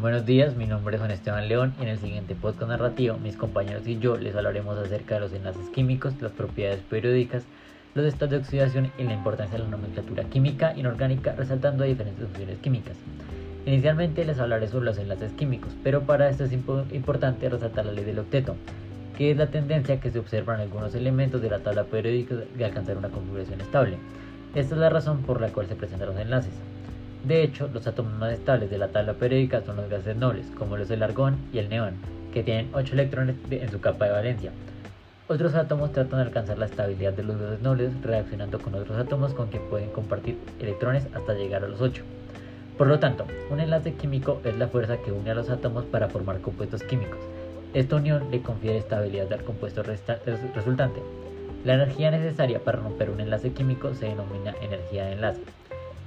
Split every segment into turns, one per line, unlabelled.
Buenos días, mi nombre es Juan Esteban León y en el siguiente podcast narrativo mis compañeros y yo les hablaremos acerca de los enlaces químicos, las propiedades periódicas, los estados de oxidación y la importancia de la nomenclatura química inorgánica resaltando diferentes funciones químicas. Inicialmente les hablaré sobre los enlaces químicos, pero para esto es importante resaltar la ley del octeto, que es la tendencia que se observa en algunos elementos de la tabla periódica de alcanzar una configuración estable. Esta es la razón por la cual se presentan los enlaces. De hecho, los átomos más estables de la tabla periódica son los gases nobles, como los del argón y el neón, que tienen 8 electrones en su capa de valencia. Otros átomos tratan de alcanzar la estabilidad de los gases nobles reaccionando con otros átomos con quien pueden compartir electrones hasta llegar a los 8. Por lo tanto, un enlace químico es la fuerza que une a los átomos para formar compuestos químicos. Esta unión le confiere estabilidad al compuesto resultante. La energía necesaria para romper un enlace químico se denomina energía de enlace.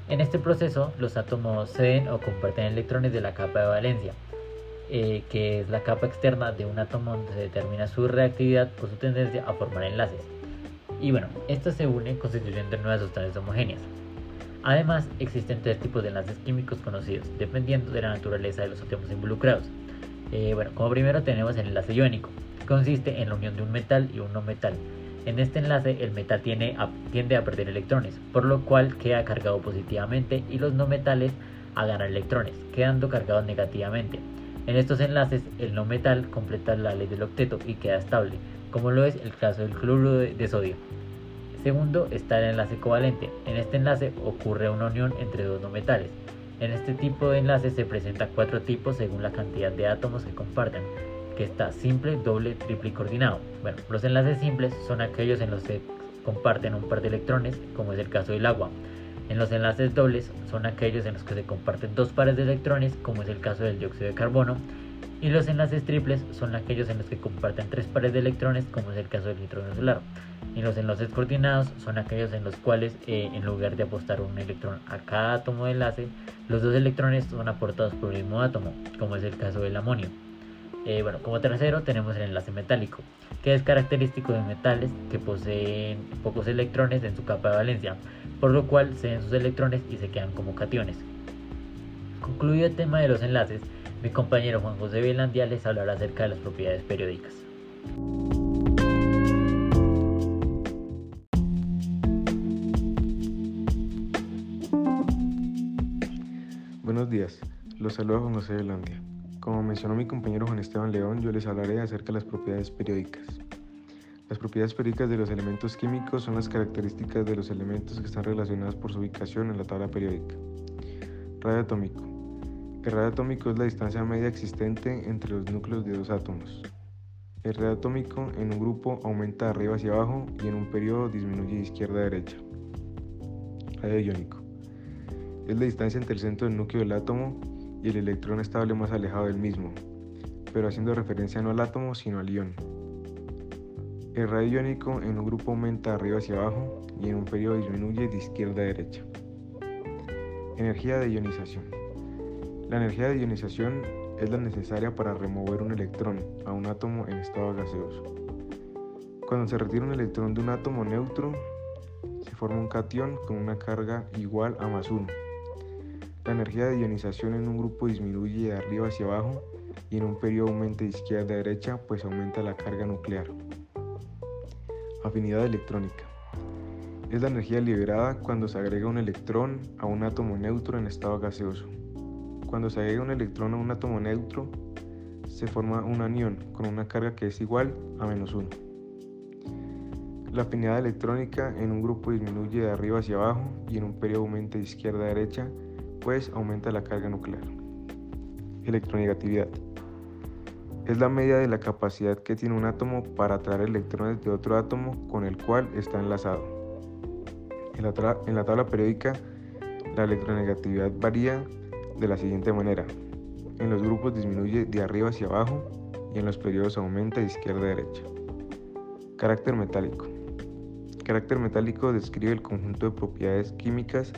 En este proceso, los átomos ceden o comparten electrones de la capa de valencia, eh, que es la capa externa de un átomo donde se determina su reactividad o su tendencia a formar enlaces. Y bueno, esto se une constituyendo nuevas sustancias homogéneas. Además, existen tres tipos de enlaces químicos conocidos, dependiendo de la naturaleza de los átomos involucrados. Eh, bueno, como primero tenemos el enlace iónico, que consiste en la unión de un metal y un no metal, en este enlace el metal tiende a, perder electrones, por lo cual queda cargado positivamente y los no metales a ganar electrones, quedando cargados negativamente. En estos enlaces el no metal completa la ley del octeto y queda estable, como lo es el caso del cloruro de, sodio. Segundo está el enlace covalente. En este enlace ocurre una unión entre dos no metales. En este tipo de enlaces se presentan cuatro tipos según la cantidad de átomos que comparten que está simple, doble, triple y coordinado. Bueno, los enlaces simples son aquellos en los que comparten un par de electrones, como es el caso del agua. En los enlaces dobles son aquellos en los que se comparten dos pares de electrones, como es el caso del dióxido de carbono. Y los enlaces triples son aquellos en los que comparten tres pares de electrones, como es el caso del nitrógeno solar. Y los enlaces coordinados son aquellos en los cuales, eh, en lugar de apostar un electrón a cada átomo de enlace, los dos electrones son aportados por el mismo átomo, como es el caso del amonio. Eh, bueno, como tercero tenemos el enlace metálico, que es característico de metales que poseen pocos electrones en su capa de valencia, por lo cual ceden sus electrones y se quedan como cationes. Concluido el tema de los enlaces, mi compañero Juan José Velandia les hablará acerca de las propiedades periódicas.
Buenos días, los saluda Juan José Velandia. Como mencionó mi compañero Juan Esteban León, yo les hablaré acerca de las propiedades periódicas. Las propiedades periódicas de los elementos químicos son las características de los elementos que están relacionados por su ubicación en la tabla periódica. Radio atómico. El radio atómico es la distancia media existente entre los núcleos de dos átomos. El radio atómico en un grupo aumenta de arriba hacia abajo y en un periodo disminuye de izquierda a derecha. Radio iónico. Es la distancia entre el centro del núcleo del átomo y el electrón estable más alejado del mismo, pero haciendo referencia no al átomo sino al ion. El radio iónico en un grupo aumenta de arriba hacia abajo y en un periodo disminuye de izquierda a derecha. Energía de ionización. La energía de ionización es la necesaria para remover un electrón a un átomo en estado gaseoso. Cuando se retira un electrón de un átomo neutro, se forma un cation con una carga igual a más 1 la energía de ionización en un grupo disminuye de arriba hacia abajo y en un periodo aumenta de izquierda a derecha, pues aumenta la carga nuclear. Afinidad electrónica. Es la energía liberada cuando se agrega un electrón a un átomo neutro en estado gaseoso. Cuando se agrega un electrón a un átomo neutro, se forma un anión con una carga que es igual a menos 1. La afinidad electrónica en un grupo disminuye de arriba hacia abajo y en un periodo aumenta de izquierda a derecha pues aumenta la carga nuclear. Electronegatividad. Es la medida de la capacidad que tiene un átomo para atraer electrones de otro átomo con el cual está enlazado. En la, en la tabla periódica, la electronegatividad varía de la siguiente manera. En los grupos disminuye de arriba hacia abajo y en los periodos aumenta de izquierda a derecha. Carácter metálico. Carácter metálico describe el conjunto de propiedades químicas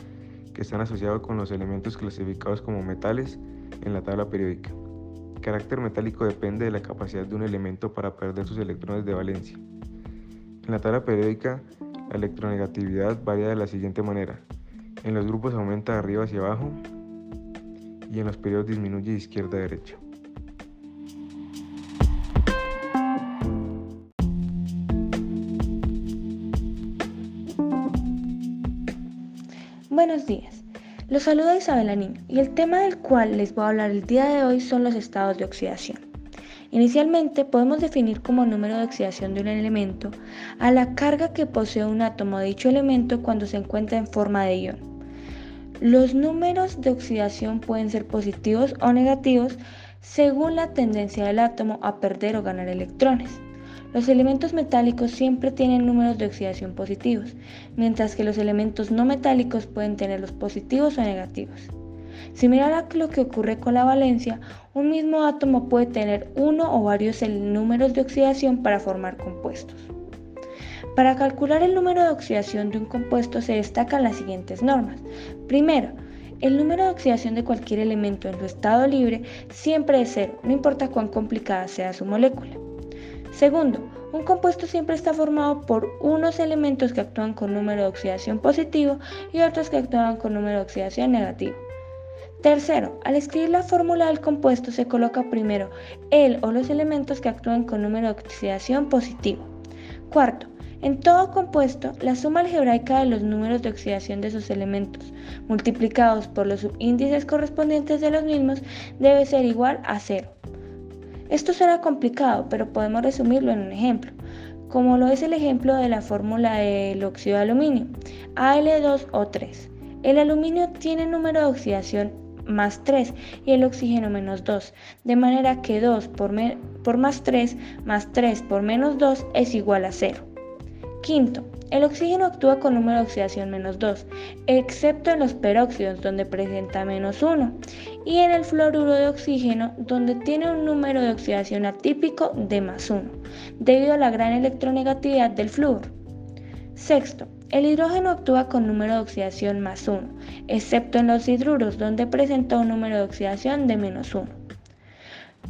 que están asociados con los elementos clasificados como metales en la tabla periódica. El carácter metálico depende de la capacidad de un elemento para perder sus electrones de valencia. En la tabla periódica, la electronegatividad varía de la siguiente manera. En los grupos aumenta de arriba hacia abajo y en los periodos disminuye de izquierda a derecha.
Buenos días. Los saluda Isabel Niño y el tema del cual les voy a hablar el día de hoy son los estados de oxidación. Inicialmente podemos definir como número de oxidación de un elemento a la carga que posee un átomo de dicho elemento cuando se encuentra en forma de ion. Los números de oxidación pueden ser positivos o negativos según la tendencia del átomo a perder o ganar electrones. Los elementos metálicos siempre tienen números de oxidación positivos, mientras que los elementos no metálicos pueden tener los positivos o negativos. Similar a lo que ocurre con la valencia, un mismo átomo puede tener uno o varios números de oxidación para formar compuestos. Para calcular el número de oxidación de un compuesto se destacan las siguientes normas. Primero, el número de oxidación de cualquier elemento en su estado libre siempre es cero, no importa cuán complicada sea su molécula. Segundo, un compuesto siempre está formado por unos elementos que actúan con número de oxidación positivo y otros que actúan con número de oxidación negativo. Tercero, al escribir la fórmula del compuesto se coloca primero el o los elementos que actúan con número de oxidación positivo. Cuarto, en todo compuesto, la suma algebraica de los números de oxidación de sus elementos, multiplicados por los subíndices correspondientes de los mismos, debe ser igual a cero. Esto será complicado, pero podemos resumirlo en un ejemplo, como lo es el ejemplo de la fórmula del óxido de aluminio, Al2O3. El aluminio tiene número de oxidación más 3 y el oxígeno menos 2, de manera que 2 por, por más 3 más 3 por menos 2 es igual a 0. Quinto, el oxígeno actúa con número de oxidación menos 2, excepto en los peróxidos donde presenta menos 1 y en el fluoruro de oxígeno donde tiene un número de oxidación atípico de más 1, debido a la gran electronegatividad del flúor. Sexto, el hidrógeno actúa con número de oxidación más 1, excepto en los hidruros donde presenta un número de oxidación de menos 1.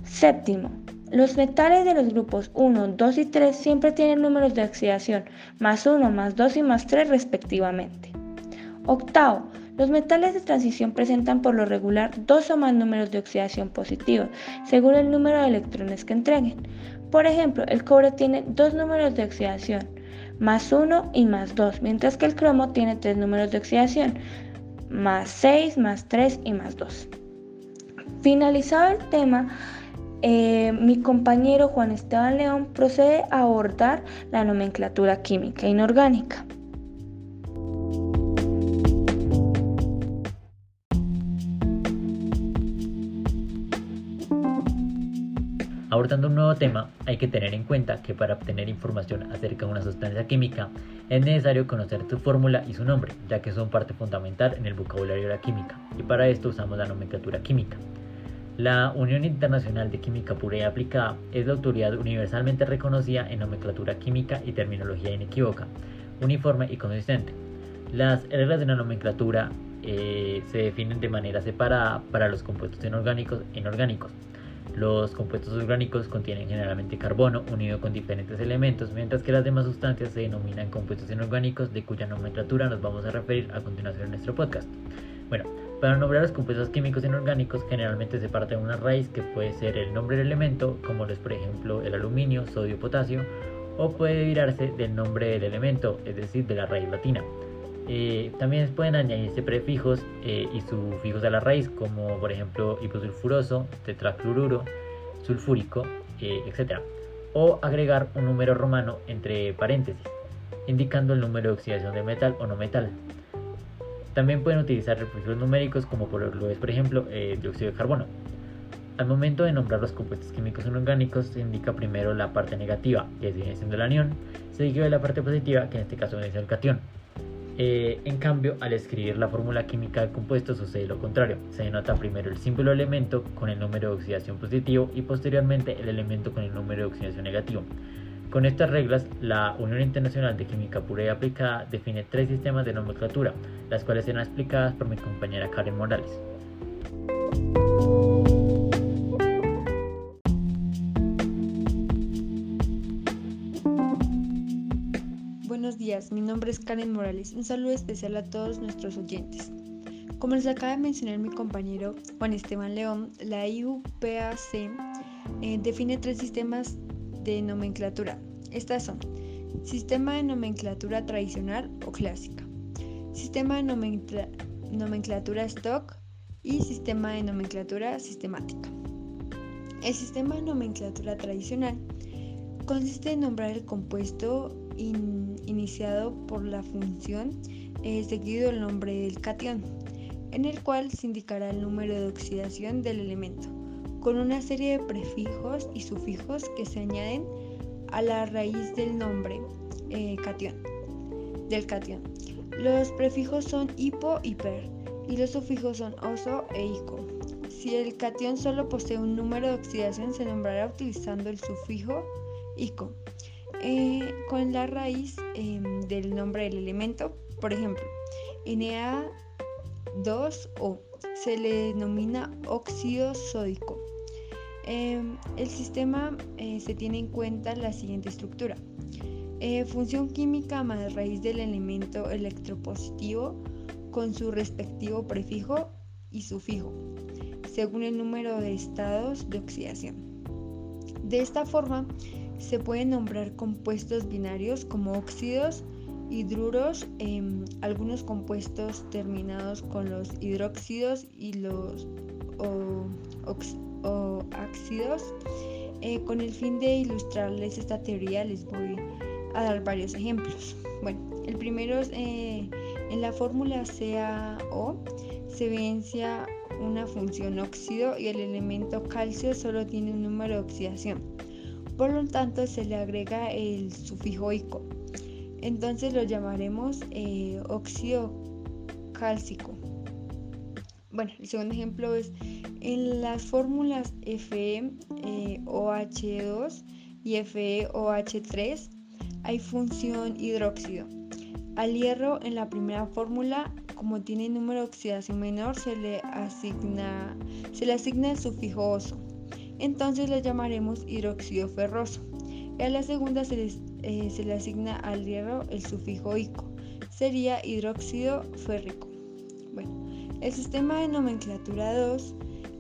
Séptimo, los metales de los grupos 1, 2 y 3 siempre tienen números de oxidación más 1, más 2 y más 3 respectivamente. Octavo, los metales de transición presentan por lo regular dos o más números de oxidación positivos, según el número de electrones que entreguen. Por ejemplo, el cobre tiene dos números de oxidación, más 1 y más 2, mientras que el cromo tiene tres números de oxidación, más 6, más 3 y más 2. Finalizado el tema, eh, mi compañero Juan Esteban León procede a abordar la nomenclatura química inorgánica.
Abordando un nuevo tema, hay que tener en cuenta que para obtener información acerca de una sustancia química es necesario conocer su fórmula y su nombre, ya que son parte fundamental en el vocabulario de la química, y para esto usamos la nomenclatura química. La Unión Internacional de Química Pura y Aplicada es la autoridad universalmente reconocida en nomenclatura química y terminología inequívoca, uniforme y consistente. Las reglas de la nomenclatura eh, se definen de manera separada para los compuestos inorgánicos e inorgánicos. Los compuestos orgánicos contienen generalmente carbono unido con diferentes elementos, mientras que las demás sustancias se denominan compuestos inorgánicos, de cuya nomenclatura nos vamos a referir a continuación en nuestro podcast. Bueno, para nombrar los compuestos químicos inorgánicos generalmente se parte de una raíz que puede ser el nombre del elemento, como es por ejemplo el aluminio, sodio, potasio, o puede derivarse del nombre del elemento, es decir, de la raíz latina. Eh, también pueden añadirse prefijos eh, y sufijos a la raíz, como por ejemplo hiposulfuroso, tetracloruro, sulfúrico, eh, etc. O agregar un número romano entre paréntesis, indicando el número de oxidación de metal o no metal. También pueden utilizar reflejos numéricos como por lo es por ejemplo el dióxido de carbono. Al momento de nombrar los compuestos químicos inorgánicos se indica primero la parte negativa, que viene siendo el anión, seguido de la parte positiva, que en este caso viene siendo el catión. Eh, en cambio, al escribir la fórmula química del compuesto sucede lo contrario. Se denota primero el símbolo elemento con el número de oxidación positivo y posteriormente el elemento con el número de oxidación negativo. Con estas reglas, la Unión Internacional de Química Pura y Aplicada define tres sistemas de nomenclatura, las cuales serán explicadas por mi compañera Karen Morales.
Mi nombre es Karen Morales. Un saludo especial a todos nuestros oyentes. Como les acaba de mencionar mi compañero Juan Esteban León, la IUPAC eh, define tres sistemas de nomenclatura. Estas son sistema de nomenclatura tradicional o clásica, sistema de nomenclatura stock y sistema de nomenclatura sistemática. El sistema de nomenclatura tradicional consiste en nombrar el compuesto iniciado por la función eh, seguido el nombre del cation, en el cual se indicará el número de oxidación del elemento, con una serie de prefijos y sufijos que se añaden a la raíz del nombre eh, cation, del cation. Los prefijos son hipo y per, y los sufijos son oso e ico. Si el cation solo posee un número de oxidación, se nombrará utilizando el sufijo ico. Eh, con la raíz em, del nombre del elemento, por ejemplo, Na2O se le denomina óxido sódico. Em, el sistema eh, se tiene en cuenta la siguiente estructura. Eh, función química más raíz del elemento electropositivo con su respectivo prefijo y sufijo, según el número de estados de oxidación. De esta forma, se pueden nombrar compuestos binarios como óxidos, hidruros, em, algunos compuestos terminados con los hidróxidos y los ácidos. Eh, con el fin de ilustrarles esta teoría les voy a dar varios ejemplos. Bueno, el primero es eh, en la fórmula CaO se evidencia una función óxido y el elemento calcio solo tiene un número de oxidación. Por lo tanto, se le agrega el sufijo ico. Entonces lo llamaremos eh, óxido cálcico. Bueno, el segundo ejemplo es en las fórmulas FeOH2 y FeOH3 hay función hidróxido. Al hierro en la primera fórmula, como tiene número de oxidación menor, se le asigna, se le asigna el sufijo oso entonces lo llamaremos hidróxido ferroso. Y a la segunda se, eh, se le asigna al hierro el sufijo ico, sería hidróxido férrico. Bueno, el sistema de nomenclatura 2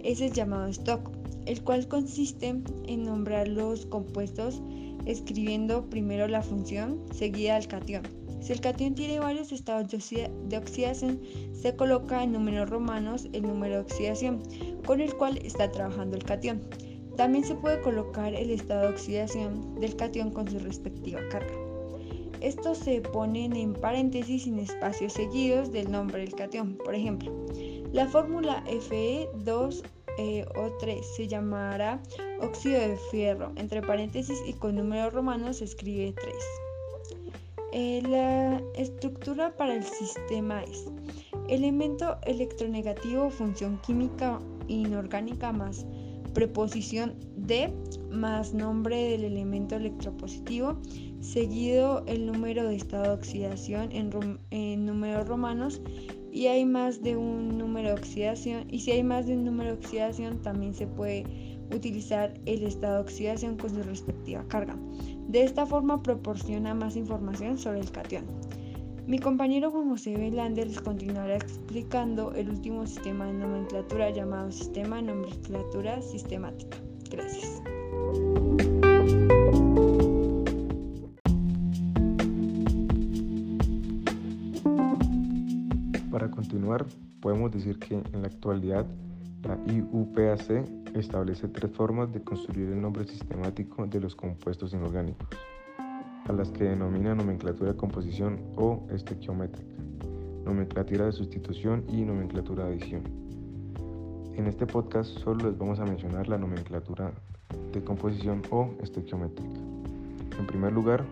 es el llamado stock, el cual consiste en nombrar los compuestos escribiendo primero la función seguida al cation. Si el cation tiene varios estados de oxidación, se coloca en números romanos el número de oxidación con el cual está trabajando el cation. También se puede colocar el estado de oxidación del cation con su respectiva carga. Estos se ponen en paréntesis sin espacios seguidos del nombre del cation. Por ejemplo, la fórmula Fe2O3 e se llamará óxido de fierro, entre paréntesis y con números romanos se escribe 3. Eh, la estructura para el sistema es elemento electronegativo, función química inorgánica más preposición de más nombre del elemento electropositivo, seguido el número de estado de oxidación en, números romanos y hay más de un número de oxidación y si hay más de un número de oxidación también se puede utilizar el estado de oxidación con su respectiva carga. De esta forma proporciona más información sobre el cation. Mi compañero Juan José Belander les continuará explicando el último sistema de nomenclatura llamado Sistema de Nomenclatura Sistemática. Gracias.
Para continuar, podemos decir que en la actualidad la IUPAC establece tres formas de construir el nombre sistemático de los compuestos inorgánicos a las que denomina nomenclatura de composición o estequiométrica, nomenclatura de sustitución y nomenclatura de adición. En este podcast solo les vamos a mencionar la nomenclatura de composición o estequiométrica. En primer lugar,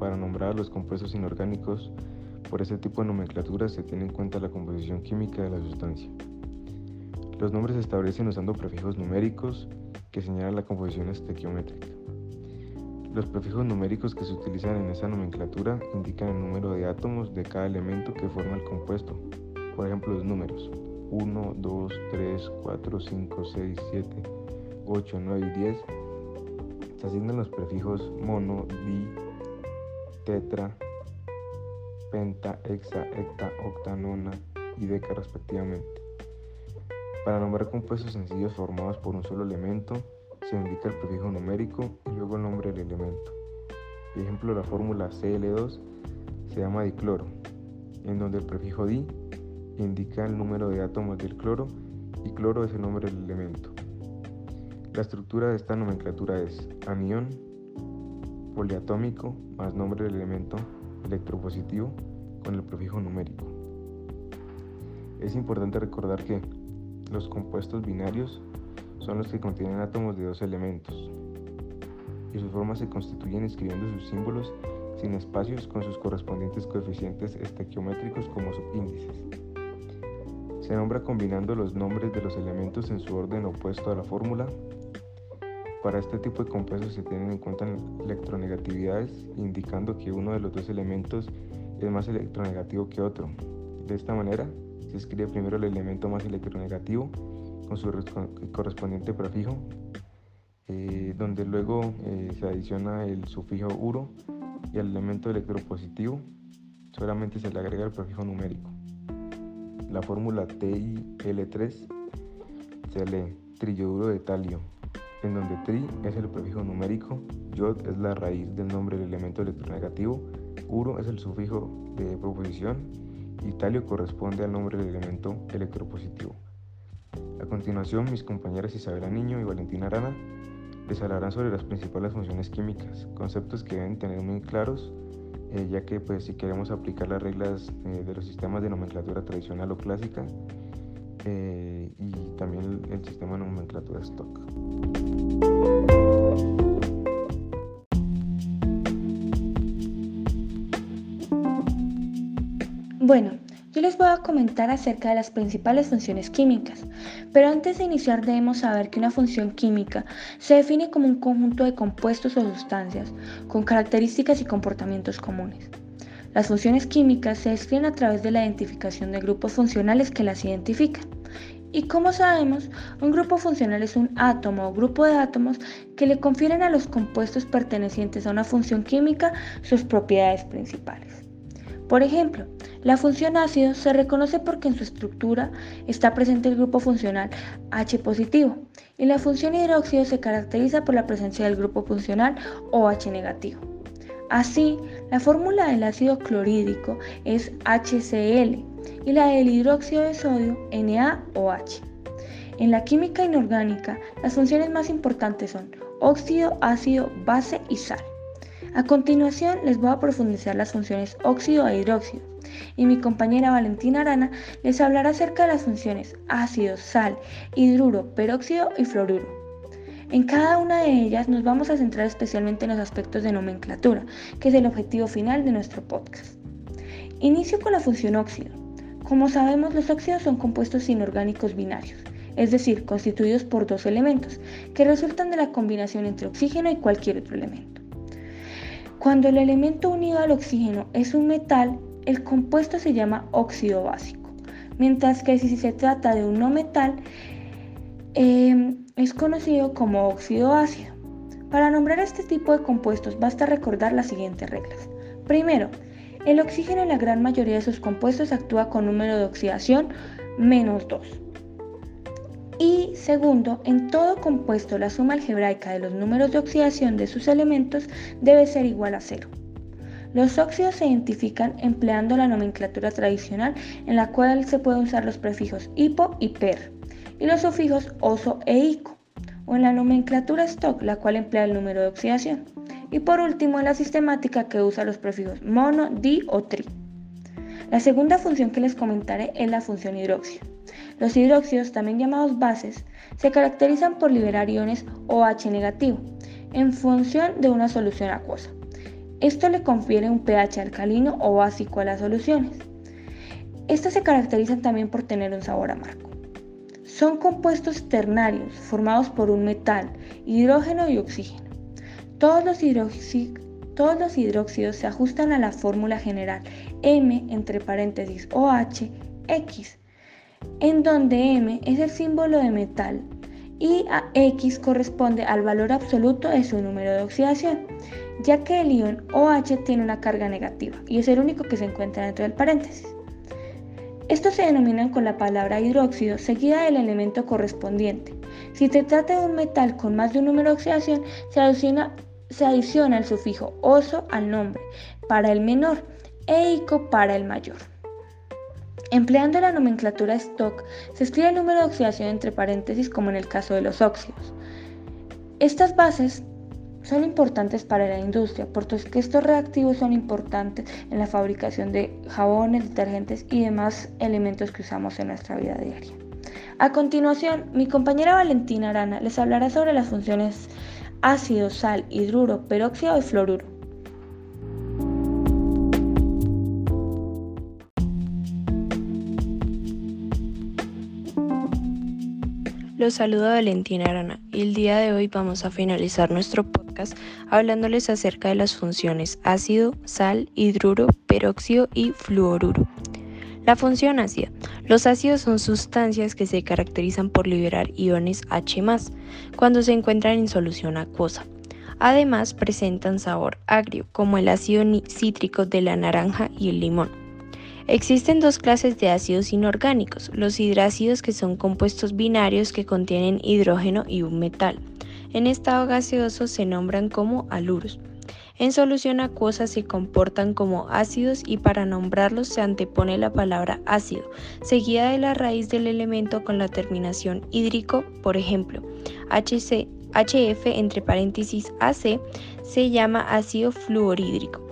para nombrar los compuestos inorgánicos, por este tipo de nomenclatura se tiene en cuenta la composición química de la sustancia. Los nombres se establecen usando prefijos numéricos que señalan la composición estequiométrica. Los prefijos numéricos que se utilizan en esa nomenclatura indican el número de átomos de cada elemento que forma el compuesto. Por ejemplo, los números 1, 2, 3, 4, 5, 6, 7, 8, 9 y 10. Se asignan los prefijos mono, di, tetra, penta, hexa, hecta, octa, nona, y deca respectivamente. Para nombrar compuestos sencillos formados por un solo elemento, se indica el prefijo numérico y luego el nombre del elemento. Por ejemplo, la fórmula Cl2 se llama dicloro, en donde el prefijo di indica el número de átomos del cloro y cloro es el nombre del elemento. La estructura de esta nomenclatura es anión, poliatómico más nombre del elemento electropositivo con el prefijo numérico. Es importante recordar que los compuestos binarios son los que contienen átomos de dos elementos y sus formas se constituyen escribiendo sus símbolos sin espacios con sus correspondientes coeficientes estequiométricos como subíndices. Se nombra combinando los nombres de los elementos en su orden opuesto a la fórmula. Para este tipo de compuestos se tienen en cuenta electronegatividades, indicando que uno de los dos elementos es más electronegativo que otro. De esta manera, se escribe primero el elemento más electronegativo con su correspondiente prefijo, eh, donde luego eh, se adiciona el sufijo uro y al elemento electropositivo solamente se le agrega el prefijo numérico. La fórmula TiL3 se lee triyoduro de talio, en donde tri es el prefijo numérico, yod es la raíz del nombre del elemento electronegativo, uro es el sufijo de proposición y talio corresponde al nombre del elemento electropositivo. A continuación, mis compañeras Isabela Niño y Valentina Arana les hablarán sobre las principales funciones químicas, conceptos que deben tener muy claros, eh, ya que pues, si queremos aplicar las reglas eh, de los sistemas de nomenclatura tradicional o clásica, eh, y también el, sistema de nomenclatura stock.
Bueno, yo les voy a comentar acerca de las principales funciones químicas, pero antes de iniciar debemos saber que una función química se define como un conjunto de compuestos o sustancias con características y comportamientos comunes. Las funciones químicas se describen a través de la identificación de grupos funcionales que las identifican. Y como sabemos, un grupo funcional es un átomo o grupo de átomos que le confieren a los compuestos pertenecientes a una función química sus propiedades principales. Por ejemplo, la función ácido se reconoce porque en su estructura está presente el grupo funcional H positivo y la función hidróxido se caracteriza por la presencia del grupo funcional OH negativo. Así, la fórmula del ácido clorhídrico es HCl y la del hidróxido de sodio NaOH. En la química inorgánica, las funciones más importantes son óxido, ácido, base y sal. A continuación les voy a profundizar las funciones óxido e hidróxido y mi compañera Valentina Arana les hablará acerca de las funciones ácido, sal, hidruro, peróxido y fluoruro. En cada una de ellas nos vamos a centrar especialmente en los aspectos de nomenclatura, que es el objetivo final de nuestro podcast. Inicio con la función óxido. Como sabemos, los óxidos son compuestos inorgánicos binarios, es decir, constituidos por dos elementos, que resultan de la combinación entre oxígeno y cualquier otro elemento. Cuando el elemento unido al oxígeno es un metal, el compuesto se llama óxido básico, mientras que si se trata de un no metal, em, es conocido como óxido ácido. Para nombrar este tipo de compuestos basta recordar las siguientes reglas. Primero, el oxígeno en la gran mayoría de sus compuestos actúa con número de oxidación menos 2. Y segundo, en todo compuesto la suma algebraica de los números de oxidación de sus elementos debe ser igual a cero. Los óxidos se identifican empleando la nomenclatura tradicional en la cual se pueden usar los prefijos hipo y per y los sufijos oso e ico, o en la nomenclatura stock la cual emplea el número de oxidación. Y por último en la sistemática que usa los prefijos mono, di o tri. La segunda función que les comentaré es la función hidróxido. Los hidróxidos, también llamados bases, se caracterizan por liberar iones OH negativo en función de una solución acuosa. Esto le confiere un pH alcalino o básico a las soluciones. Estas se caracterizan también por tener un sabor amargo. Son compuestos ternarios formados por un metal, hidrógeno y oxígeno. Todos los, todos los hidróxidos se ajustan a la fórmula general M entre paréntesis OH X en donde M es el símbolo de metal y a X corresponde al valor absoluto de su número de oxidación, ya que el ion OH tiene una carga negativa y es el único que se encuentra dentro del paréntesis. Estos se denominan con la palabra hidróxido seguida del elemento correspondiente. Si se trata de un metal con más de un número de oxidación, se adiciona, se adiciona el sufijo oso al nombre para el menor e ico para el mayor. Empleando la nomenclatura stock, se escribe el número de oxidación entre paréntesis como en el caso de los óxidos. Estas bases son importantes para la industria, porque estos reactivos son importantes en la fabricación de jabones, detergentes y demás elementos que usamos en nuestra vida diaria. A continuación, mi compañera Valentina Arana les hablará sobre las funciones ácido, sal, hidruro, peróxido y fluoruro.
Los saluda Valentina Arana y el día de hoy vamos a finalizar nuestro podcast hablándoles acerca de las funciones ácido, sal, hidruro, peróxido y fluoruro. La función ácida. Los ácidos son sustancias que se caracterizan por liberar iones H cuando se encuentran en solución acuosa. Además presentan sabor agrio, como el ácido cítrico de la naranja y el limón. Existen dos clases de ácidos inorgánicos, los hidrácidos que son compuestos binarios que contienen hidrógeno y un metal. En estado gaseoso se nombran como aluros. En solución acuosa se comportan como ácidos y para nombrarlos se antepone la palabra ácido, seguida de la raíz del elemento con la terminación hídrico, por ejemplo, HC, HF entre paréntesis AC se llama ácido fluorhídrico.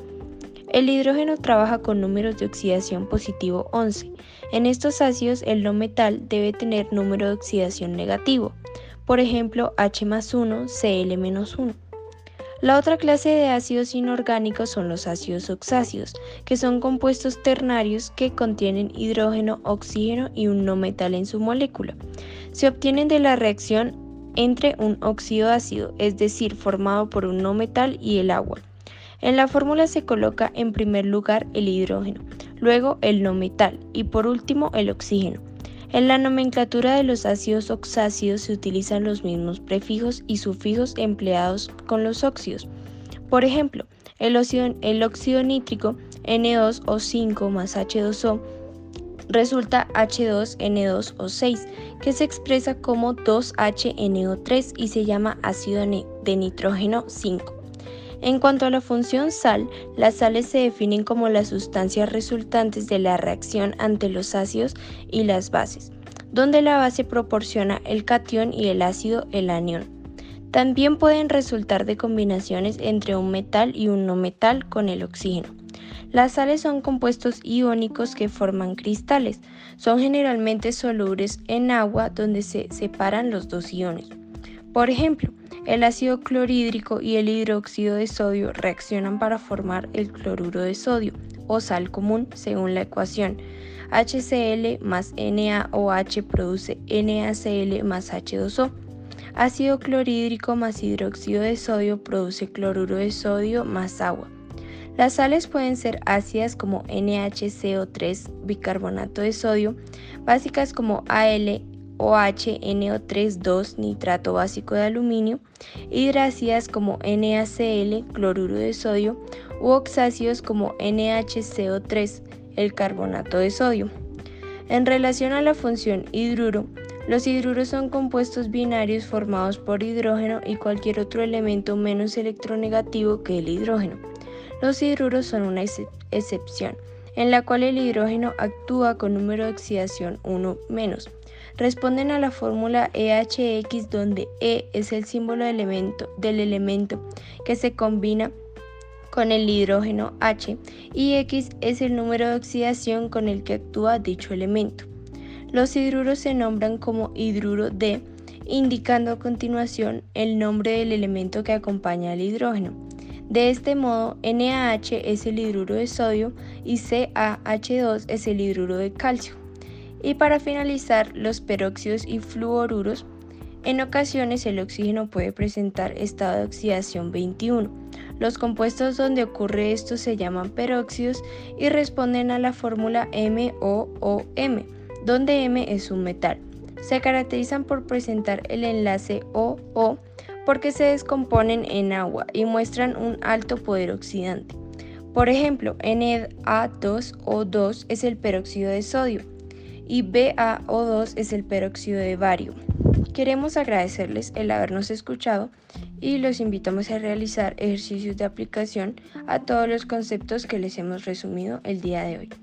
El hidrógeno trabaja con números de oxidación positivo 11. En estos ácidos el no metal debe tener número de oxidación negativo, por ejemplo H 1, Cl 1. La otra clase de ácidos inorgánicos son los ácidos oxácidos, que son compuestos ternarios que contienen hidrógeno, oxígeno y un no metal en su molécula. Se obtienen de la reacción entre un óxido ácido, es decir, formado por un no metal y el agua. En la fórmula se coloca en primer lugar el hidrógeno, luego el no metal y por último el oxígeno. En la nomenclatura de los ácidos oxácidos se utilizan los mismos prefijos y sufijos empleados con los óxidos. Por ejemplo, el óxido, el óxido nítrico N2O5 más H2O resulta H2N2O6, que se expresa como 2HNO3 y se llama ácido de nitrógeno 5. En cuanto a la función sal, las sales se definen como las sustancias resultantes de la reacción ante los ácidos y las bases, donde la base proporciona el cation y el ácido el anión. También pueden resultar de combinaciones entre un metal y un no metal con el oxígeno. Las sales son compuestos iónicos que forman cristales. Son generalmente solubles en agua donde se separan los dos iones. Por ejemplo, el ácido clorhídrico y el hidróxido de sodio reaccionan para formar el cloruro de sodio o sal común según la ecuación. HCl más NaOH produce NaCl más H2O. Ácido clorhídrico más hidróxido de sodio produce cloruro de sodio más agua. Las sales pueden ser ácidas como NaCO3, bicarbonato de sodio, básicas como Al, OH, NO3, nitrato básico de aluminio, hidrácidas como NaCl, cloruro de sodio, u oxácidos como NHCO3, el carbonato de sodio. En relación a la función hidruro, los hidruros son compuestos binarios formados por hidrógeno y cualquier otro elemento menos electronegativo que el hidrógeno. Los hidruros son una excepción, en la cual el hidrógeno actúa con número de oxidación 1 menos responden a la fórmula EHX donde E es el símbolo del elemento, del elemento que se combina con el hidrógeno H y X es el número de oxidación con el que actúa dicho elemento. Los hidruros se nombran como hidruro D, indicando a continuación el nombre del elemento que acompaña al hidrógeno. De este modo, NaH es el hidruro de sodio y CaH2 es el hidruro de calcio. Y para finalizar, los peróxidos y fluoruros. En ocasiones el oxígeno puede presentar estado de oxidación 21. Los compuestos donde ocurre esto se llaman peróxidos y responden a la fórmula MOOM, donde M es un metal. Se caracterizan por presentar el enlace OO porque se descomponen en agua y muestran un alto poder oxidante. Por ejemplo, Na2O2 es el peróxido de sodio y BaO2 es el peróxido de bario. Queremos agradecerles el habernos escuchado y los invitamos a realizar ejercicios de aplicación a todos los conceptos que les hemos resumido el día de hoy.